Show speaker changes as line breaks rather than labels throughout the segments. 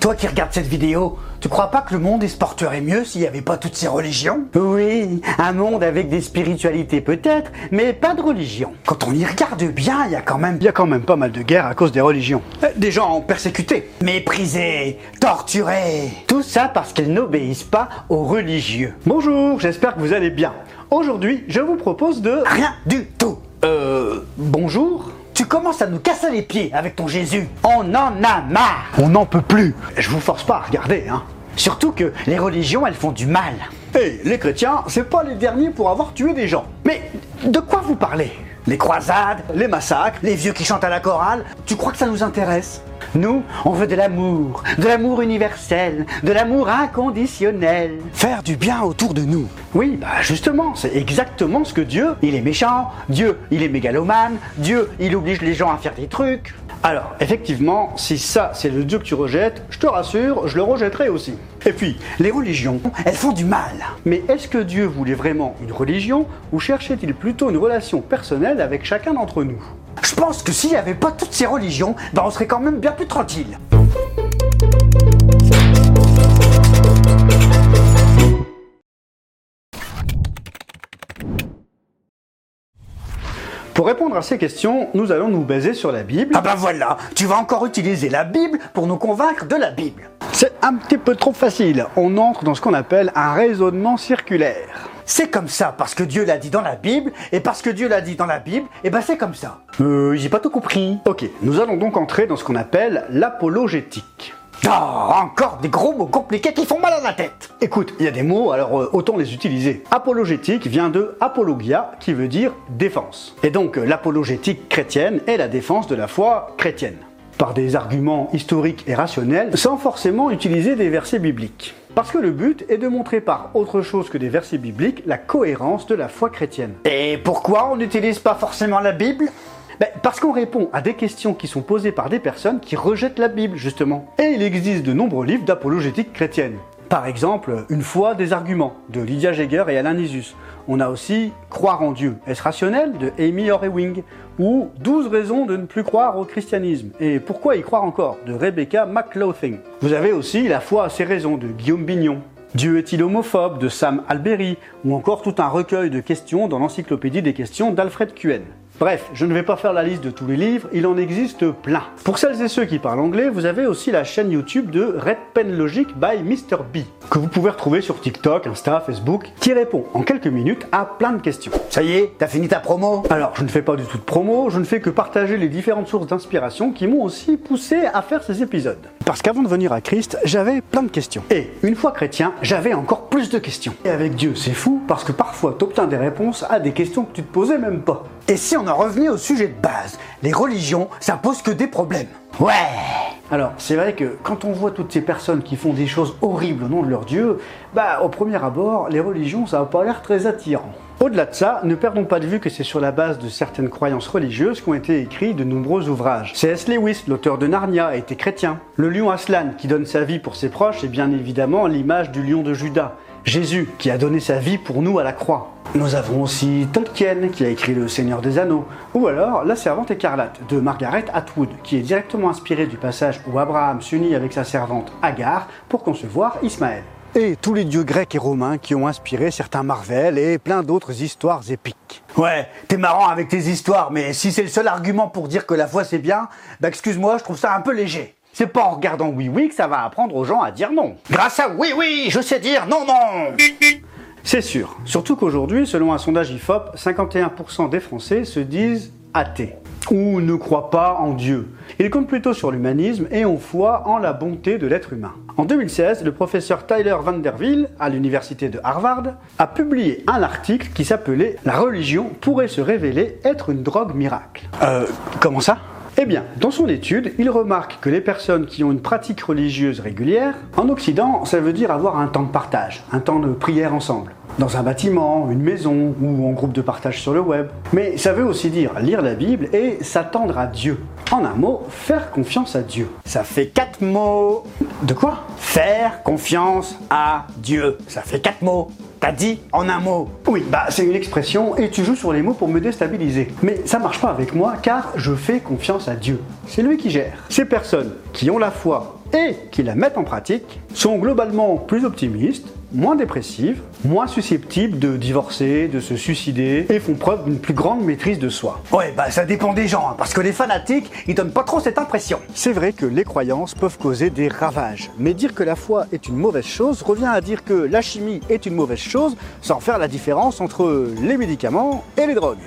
toi qui regardes cette vidéo, tu crois pas que le monde se porterait mieux s'il n'y avait pas toutes ces religions?
Oui, un monde avec des spiritualités peut-être, mais pas de religion.
Quand on y regarde bien, il y a quand même
Il y a quand même pas mal de guerres à cause des religions.
euh, des gens persécutés, méprisés, torturés.
Tout ça parce qu'ils n'obéissent pas aux religieux.
Bonjour, j'espère que vous allez bien. Aujourd'hui, je vous propose de...
Rien du tout.
Euh... Bonjour
Tu commences à nous casser les pieds avec ton Jésus.
On en a marre
On n'en peut plus. Je vous force pas à regarder, hein.
Surtout que les religions, elles font du mal.
Et les chrétiens, c'est pas les derniers pour avoir tué des gens.
Mais de quoi vous parlez? Les croisades,
Les massacres,
les vieux qui chantent à la chorale, tu crois que ça nous intéresse?
Nous, on veut de l'amour, de l'amour universel, de l'amour inconditionnel.
Faire du bien autour de nous.
Oui, bah justement, c'est exactement ce que Dieu, il est méchant, Dieu, il est mégalomane, Dieu, il oblige les gens à faire des trucs. Alors, effectivement, si ça c'est le Dieu que tu rejettes, je te rassure, je le rejetterai aussi. Et puis, les religions.
Elles font du mal.
Mais est-ce que Dieu voulait vraiment une religion ou cherchait-il plutôt une relation personnelle avec chacun d'entre nous?
Je pense que s'il n'y avait pas toutes ces religions, ben on serait quand même bien plus tranquille.
Pour répondre à ces questions, nous allons nous baser sur la Bible.
Ah ben voilà, tu vas encore utiliser la Bible pour nous convaincre de la Bible.
C'est un petit peu trop facile. On entre dans ce qu'on appelle un raisonnement circulaire.
C'est comme ça parce que Dieu l'a dit dans la Bible, et parce que Dieu l'a dit dans la Bible, et ben c'est comme ça.
Euh, j'ai pas tout compris. Ok, nous allons donc entrer dans ce qu'on appelle l'apologétique.
Oh, encore des gros mots compliqués qui font mal à la tête.
Écoute, il y a des mots, alors euh, autant les utiliser. Apologétique vient de apologia, qui veut dire défense. Et donc euh, l'apologétique chrétienne est la défense de la foi chrétienne. Par des arguments historiques et rationnels, sans forcément utiliser des versets bibliques. Parce que le but est de montrer par autre chose que des versets bibliques la cohérence de la foi chrétienne.
Et pourquoi on n'utilise pas forcément la Bible?
Ben, parce qu'on répond à des questions qui sont posées par des personnes qui rejettent la Bible, justement. Et il existe de nombreux livres d'apologétique chrétienne. Par exemple, Une foi des arguments de Lydia Jaeger et Alain Nisus. On a aussi Croire en Dieu. Est-ce rationnel de Amy Orewing ou 12 raisons de ne plus croire au christianisme et pourquoi y croire encore de Rebecca McLaughlin. Vous avez aussi La foi à ses raisons de Guillaume Bignon. Dieu est-il homophobe de Sam Alberry ou encore tout un recueil de questions dans l'encyclopédie des questions d'Alfred Cuen. Bref, je ne vais pas faire la liste de tous les livres, il en existe plein. Pour celles et ceux qui parlent anglais, vous avez aussi la chaîne YouTube de Red Pen Logic by Mr. B, que vous pouvez retrouver sur TikTok, Insta, Facebook, qui répond en quelques minutes à plein de questions.
Ça y est, t'as fini ta promo?
Alors, je ne fais pas du tout de promo, je ne fais que partager les différentes sources d'inspiration qui m'ont aussi poussé à faire ces épisodes. Parce qu'avant de venir à Christ, j'avais plein de questions. Et une fois chrétien, j'avais encore plus de questions. Et avec Dieu, c'est fou parce que parfois t'obtiens des réponses à des questions que tu te posais même pas.
Et si on en revenait au sujet de base, les religions, ça pose que des problèmes. Ouais
Alors, c'est vrai que quand on voit toutes ces personnes qui font des choses horribles au nom de leur Dieu, bah, au premier abord, les religions, ça n'a pas l'air très attirant. Au-delà de ça, ne perdons pas de vue que c'est sur la base de certaines croyances religieuses qu'ont été écrits de nombreux ouvrages. C.S. Lewis, l'auteur de Narnia, était chrétien. Le lion Aslan, qui donne sa vie pour ses proches, est bien évidemment l'image du lion de Judas. Jésus, qui a donné sa vie pour nous à la croix. Nous avons aussi Tolkien, qui a écrit Le Seigneur des Anneaux, ou alors La Servante écarlate de Margaret Atwood, qui est directement inspiré du passage où Abraham s'unit avec sa servante Agar pour concevoir Ismaël. Et tous les dieux grecs et romains qui ont inspiré certains Marvel et plein d'autres histoires épiques.
Ouais, t'es marrant avec tes histoires, mais si c'est le seul argument pour dire que la foi c'est bien, bah excuse-moi, je trouve ça un peu léger.
C'est pas en regardant Oui Oui que ça va apprendre aux gens à dire non.
Grâce à oui oui, je sais dire non non
C'est sûr. Surtout qu'aujourd'hui, selon un sondage IFOP, 51% des Français se disent athées ou ne croient pas en Dieu. Ils comptent plutôt sur l'humanisme et ont foi en la bonté de l'être humain. En 2016, le professeur Tyler Vanderville, à l'université de Harvard, a publié un article qui s'appelait La religion pourrait se révéler être une drogue miracle.
Euh, comment ça?
Eh bien, dans son étude, il remarque que les personnes qui ont une pratique religieuse régulière, en Occident, ça veut dire avoir un temps de partage, un temps de prière ensemble. Dans un bâtiment, une maison ou en groupe de partage sur le web. Mais ça veut aussi dire lire la Bible et s'attendre à Dieu. En un mot, faire confiance à Dieu.
Ça fait quatre mots.
De quoi?
Faire confiance à Dieu. Ça fait quatre mots. T'as dit en un mot.
Oui, bah c'est une expression et tu joues sur les mots pour me déstabiliser. Mais ça marche pas avec moi car je fais confiance à Dieu. C'est lui qui gère. Ces personnes qui ont la foi et qui la mettent en pratique sont globalement plus optimistes, moins dépressives, moins susceptibles de divorcer, de se suicider et font preuve d'une plus grande maîtrise de soi.
Ouais, bah ça dépend des gens, hein, parce que les fanatiques, ils donnent pas trop cette impression.
C'est vrai que les croyances peuvent causer des ravages, mais dire que la foi est une mauvaise chose revient à dire que la chimie est une mauvaise chose sans faire la différence entre les médicaments et les drogues.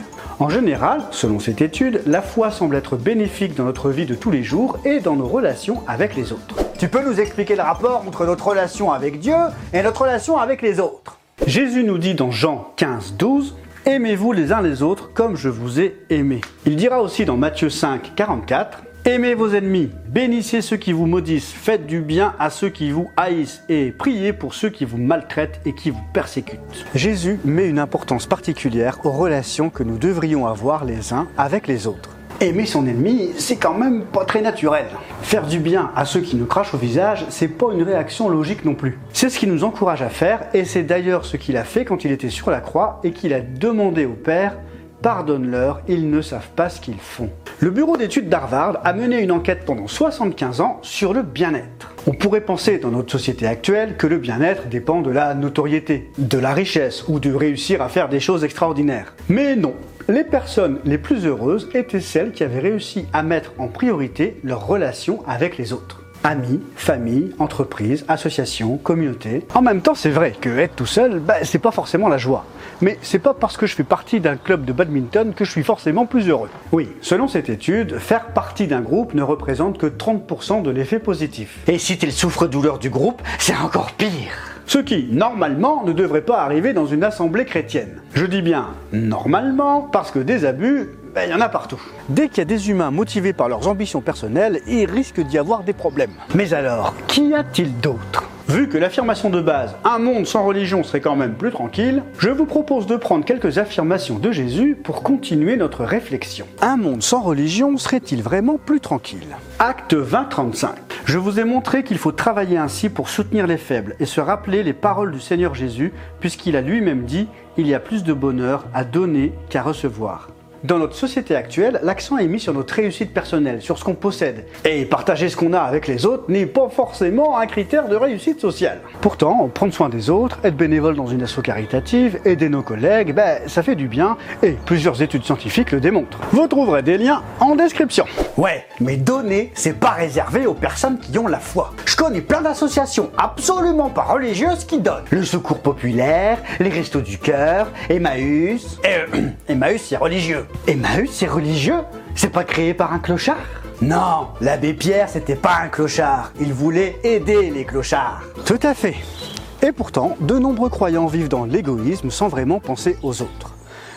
En général, selon cette étude, la foi semble être bénéfique dans notre vie de tous les jours et dans nos relations avec les autres.
Tu peux nous expliquer le rapport entre notre relation avec Dieu et notre relation avec les autres?
Jésus nous dit dans Jean 15, 12 Aimez-vous les uns les autres comme je vous ai aimé. Il dira aussi dans Matthieu 5, 44 Aimez vos ennemis, bénissez ceux qui vous maudissent, faites du bien à ceux qui vous haïssent et priez pour ceux qui vous maltraitent et qui vous persécutent. Jésus met une importance particulière aux relations que nous devrions avoir les uns avec les autres. Aimer son ennemi, c'est quand même pas très naturel. Faire du bien à ceux qui nous crachent au visage, c'est pas une réaction logique non plus. C'est ce qui nous encourage à faire et c'est d'ailleurs ce qu'il a fait quand il était sur la croix et qu'il a demandé au Père Pardonne-leur, ils ne savent pas ce qu'ils font. Le bureau d'études d'Harvard a mené une enquête pendant 75 ans sur le bien-être. On pourrait penser dans notre société actuelle que le bien-être dépend de la notoriété, de la richesse ou de réussir à faire des choses extraordinaires. Mais non, les personnes les plus heureuses étaient celles qui avaient réussi à mettre en priorité leurs relations avec les autres amis, famille, entreprise, association, communauté. En même temps, c'est vrai que être tout seul, bah, c'est pas forcément la joie. Mais c'est pas parce que je fais partie d'un club de badminton que je suis forcément plus heureux. Oui, selon cette étude, faire partie d'un groupe ne représente que 30% de l'effet positif.
Et si t'es le souffre-douleur du groupe, c'est encore pire
ce qui, normalement, ne devrait pas arriver dans une assemblée chrétienne. Je dis bien normalement parce que des abus, ben, il y en a partout. Dès qu'il y a des humains motivés par leurs ambitions personnelles, il risque d'y avoir des problèmes. Mais alors, qu'y a-t-il d'autre? Vu que l'affirmation de base, un monde sans religion serait quand même plus tranquille, je vous propose de prendre quelques affirmations de Jésus pour continuer notre réflexion. Un monde sans religion serait-il vraiment plus tranquille? Acte 20-35. Je vous ai montré qu'il faut travailler ainsi pour soutenir les faibles et se rappeler les paroles du Seigneur Jésus, puisqu'il a lui-même dit Il y a plus de bonheur à donner qu'à recevoir. Dans notre société actuelle, l'accent est mis sur notre réussite personnelle, sur ce qu'on possède. Et partager ce qu'on a avec les autres n'est pas forcément un critère de réussite sociale. Pourtant, prendre soin des autres, être bénévole dans une asso caritative, aider nos collègues, ben, ça fait du bien et plusieurs études scientifiques le démontrent. Vous trouverez des liens en description.
Ouais, mais donner, c'est pas réservé aux personnes qui ont la foi. Je connais plein d'associations absolument pas religieuses qui donnent. Le Secours Populaire, les Restos du Cœur, Emmaüs. Euh, Emmaüs, c'est religieux.
Emmaüs, c'est religieux C'est pas créé par un clochard
Non, l'abbé Pierre, c'était pas un clochard. Il voulait aider les clochards.
Tout à fait. Et pourtant, de nombreux croyants vivent dans l'égoïsme sans vraiment penser aux autres.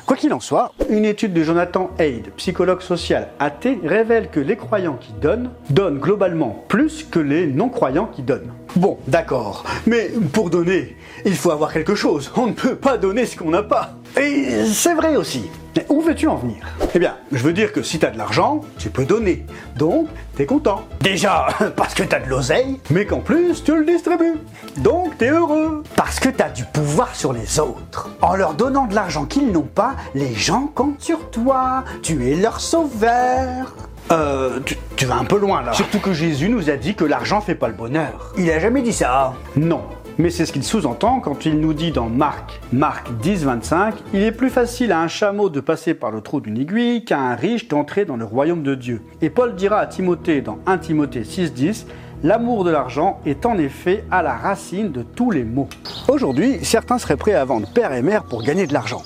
Quoi qu'il en soit, une étude de Jonathan Haid, psychologue social athée, révèle que les croyants qui donnent donnent globalement plus que les non-croyants qui donnent. Bon, d'accord, mais pour donner, il faut avoir quelque chose. On ne peut pas donner ce qu'on n'a pas. Et c'est vrai aussi. Mais où veux-tu en venir? Eh bien, je veux dire que si t'as de l'argent, tu peux donner. Donc, t'es content.
Déjà, parce que t'as de l'oseille,
mais qu'en plus, tu le distribues. Donc, t'es heureux.
Parce que t'as du pouvoir sur les autres. En leur donnant de l'argent qu'ils n'ont pas, les gens comptent sur toi. Tu es leur sauveur.
Euh, tu, tu, vas un peu loin là. Surtout que Jésus nous a dit que l'argent fait pas le bonheur.
Il a jamais dit ça.
Non, mais c'est ce qu'il sous-entend quand il nous dit dans Marc, Marc 10, 25, il est plus facile à un chameau de passer par le trou d'une aiguille qu'à un riche d'entrer dans le royaume de Dieu. Et Paul dira à Timothée dans 1 Timothée 6, 10, L'amour de l'argent est en effet à la racine de tous les maux. Aujourd'hui, certains seraient prêts à vendre père et mère pour gagner de l'argent.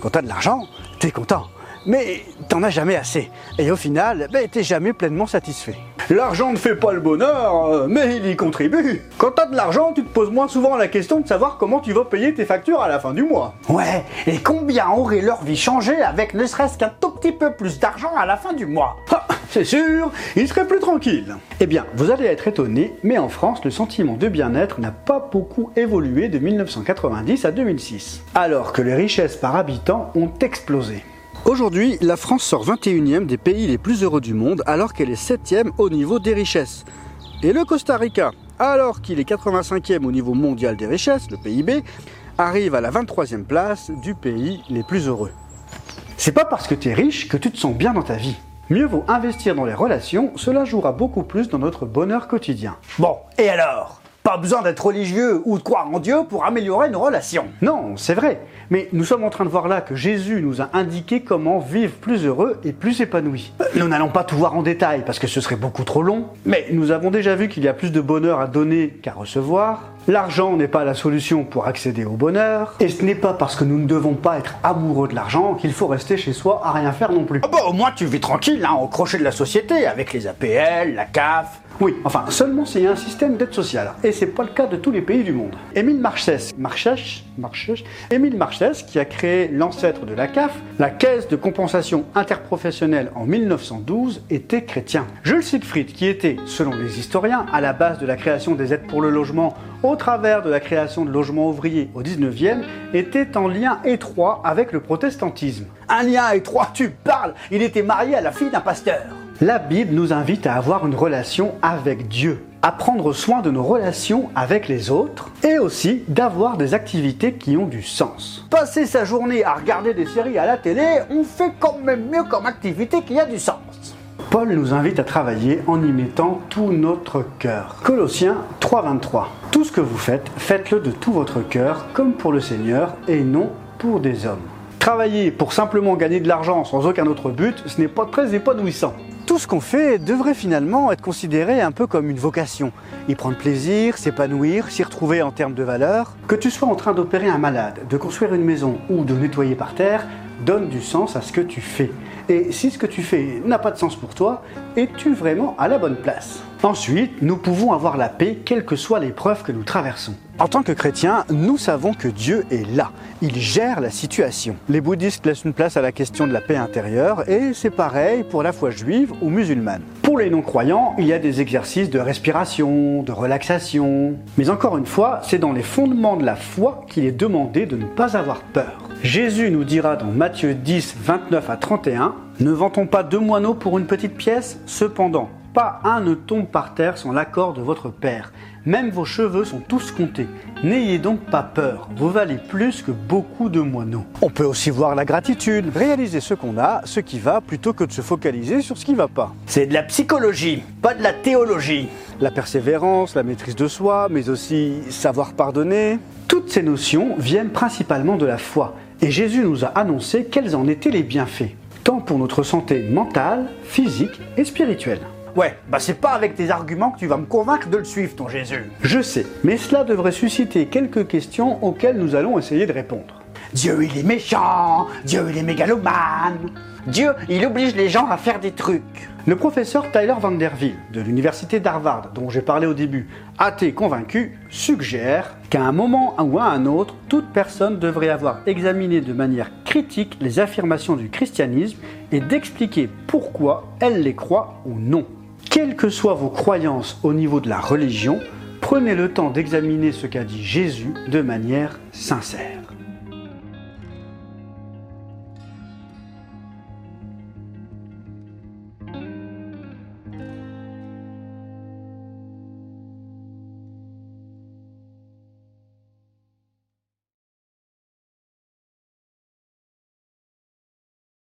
Quand t'as de l'argent, t'es content mais t'en as jamais assez. Et au final, ben, t'es jamais pleinement satisfait. L'argent ne fait pas le bonheur, mais il y contribue. Quand t'as de l'argent, tu te poses moins souvent la question de savoir comment tu vas payer tes factures à la fin du mois.
Ouais, et combien aurait leur vie changé avec ne serait-ce qu'un tout petit peu plus d'argent à la fin du mois?
Ah, C'est sûr, ils seraient plus tranquilles. Eh bien, vous allez être étonné, mais en France, le sentiment de bien-être n'a pas beaucoup évolué de 1990 à 2006, alors que les richesses par habitant ont explosé. Aujourd'hui, la France sort 21e des pays les plus heureux du monde alors qu'elle est 7e au niveau des richesses. Et le Costa Rica, alors qu'il est 85e au niveau mondial des richesses, le PIB, arrive à la 23e place du pays les plus heureux. C'est pas parce que tu es riche que tu te sens bien dans ta vie. Mieux vaut investir dans les relations, cela jouera beaucoup plus dans notre bonheur quotidien.
Bon, et alors? Pas besoin d'être religieux ou de croire en Dieu pour améliorer nos relations.
Non, c'est vrai. Mais nous sommes en train de voir là que Jésus nous a indiqué comment vivre plus heureux et plus épanoui. Euh, nous n'allons pas tout voir en détail parce que ce serait beaucoup trop long, mais nous avons déjà vu qu'il y a plus de bonheur à donner qu'à recevoir. L'argent n'est pas la solution pour accéder au bonheur, et ce n'est pas parce que nous ne devons pas être amoureux de l'argent qu'il faut rester chez soi à rien faire non plus.
Ah bah au moins tu vis tranquille, hein, au crochet de la société, avec les APL, la CAF,
oui, enfin, seulement s'il y a un système d'aide sociale. Et c'est pas le cas de tous les pays du monde. Émile Marchès, Émile Marchès, qui a créé l'ancêtre de la CAF, la Caisse de compensation interprofessionnelle en 1912, était chrétien. Jules Siegfried, qui était, selon les historiens, à la base de la création des aides pour le logement au travers de la création de logements ouvriers au 19e, était en lien étroit avec le protestantisme.
Un lien étroit, tu parles Il était marié à la fille d'un pasteur.
La Bible nous invite à avoir une relation avec Dieu, à prendre soin de nos relations avec les autres et aussi d'avoir des activités qui ont du sens.
Passer sa journée à regarder des séries à la télé, on fait quand même mieux comme activité qui a du sens.
Paul nous invite à travailler en y mettant tout notre cœur. Colossiens 3:23. Tout ce que vous faites, faites-le de tout votre cœur comme pour le Seigneur et non pour des hommes. Travailler pour simplement gagner de l'argent sans aucun autre but, ce n'est pas très épanouissant tout ce qu'on fait devrait finalement être considéré un peu comme une vocation. Y prendre plaisir, s'épanouir, s'y retrouver en termes de valeur. Que tu sois en train d'opérer un malade, de construire une maison ou de nettoyer par terre, donne du sens à ce que tu fais. Et si ce que tu fais n'a pas de sens pour toi, es-tu vraiment à la bonne place? Ensuite, nous pouvons avoir la paix quelles que soient les preuves que nous traversons. En tant que chrétiens, nous savons que Dieu est là. Il gère la situation. Les bouddhistes laissent une place à la question de la paix intérieure et c'est pareil pour la foi juive ou musulmane. Pour les non-croyants, il y a des exercices de respiration, de relaxation. Mais encore une fois, c'est dans les fondements de la foi qu'il est demandé de ne pas avoir peur. Jésus nous dira dans Matthieu 10, 29 à 31, Ne vantons pas deux moineaux pour une petite pièce? Cependant, pas un ne tombe par terre sans l'accord de votre Père. Même vos cheveux sont tous comptés. N'ayez donc pas peur, vous valez plus que beaucoup de moineaux. On peut aussi voir la gratitude, réaliser ce qu'on a, ce qui va, plutôt que de se focaliser sur ce qui va pas.
C'est de la psychologie, pas de la théologie.
La persévérance, la maîtrise de soi, mais aussi savoir pardonner. Toutes ces notions viennent principalement de la foi, et Jésus nous a annoncé quels en étaient les bienfaits, tant pour notre santé mentale, physique et spirituelle.
Ouais, bah c'est pas avec tes arguments que tu vas me convaincre de le suivre, ton Jésus.
Je sais, mais cela devrait susciter quelques questions auxquelles nous allons essayer de répondre.
Dieu, il est méchant, Dieu, il est mégalomane, Dieu, il oblige les gens à faire des trucs.
Le professeur Tyler Vanderville de l'université d'Harvard, dont j'ai parlé au début, athée convaincu, suggère qu'à un moment ou à un autre, toute personne devrait avoir examiné de manière critique les affirmations du christianisme et d'expliquer pourquoi elle les croit ou non. Quelles que soient vos croyances au niveau de la religion, prenez le temps d'examiner ce qu'a dit Jésus de manière sincère.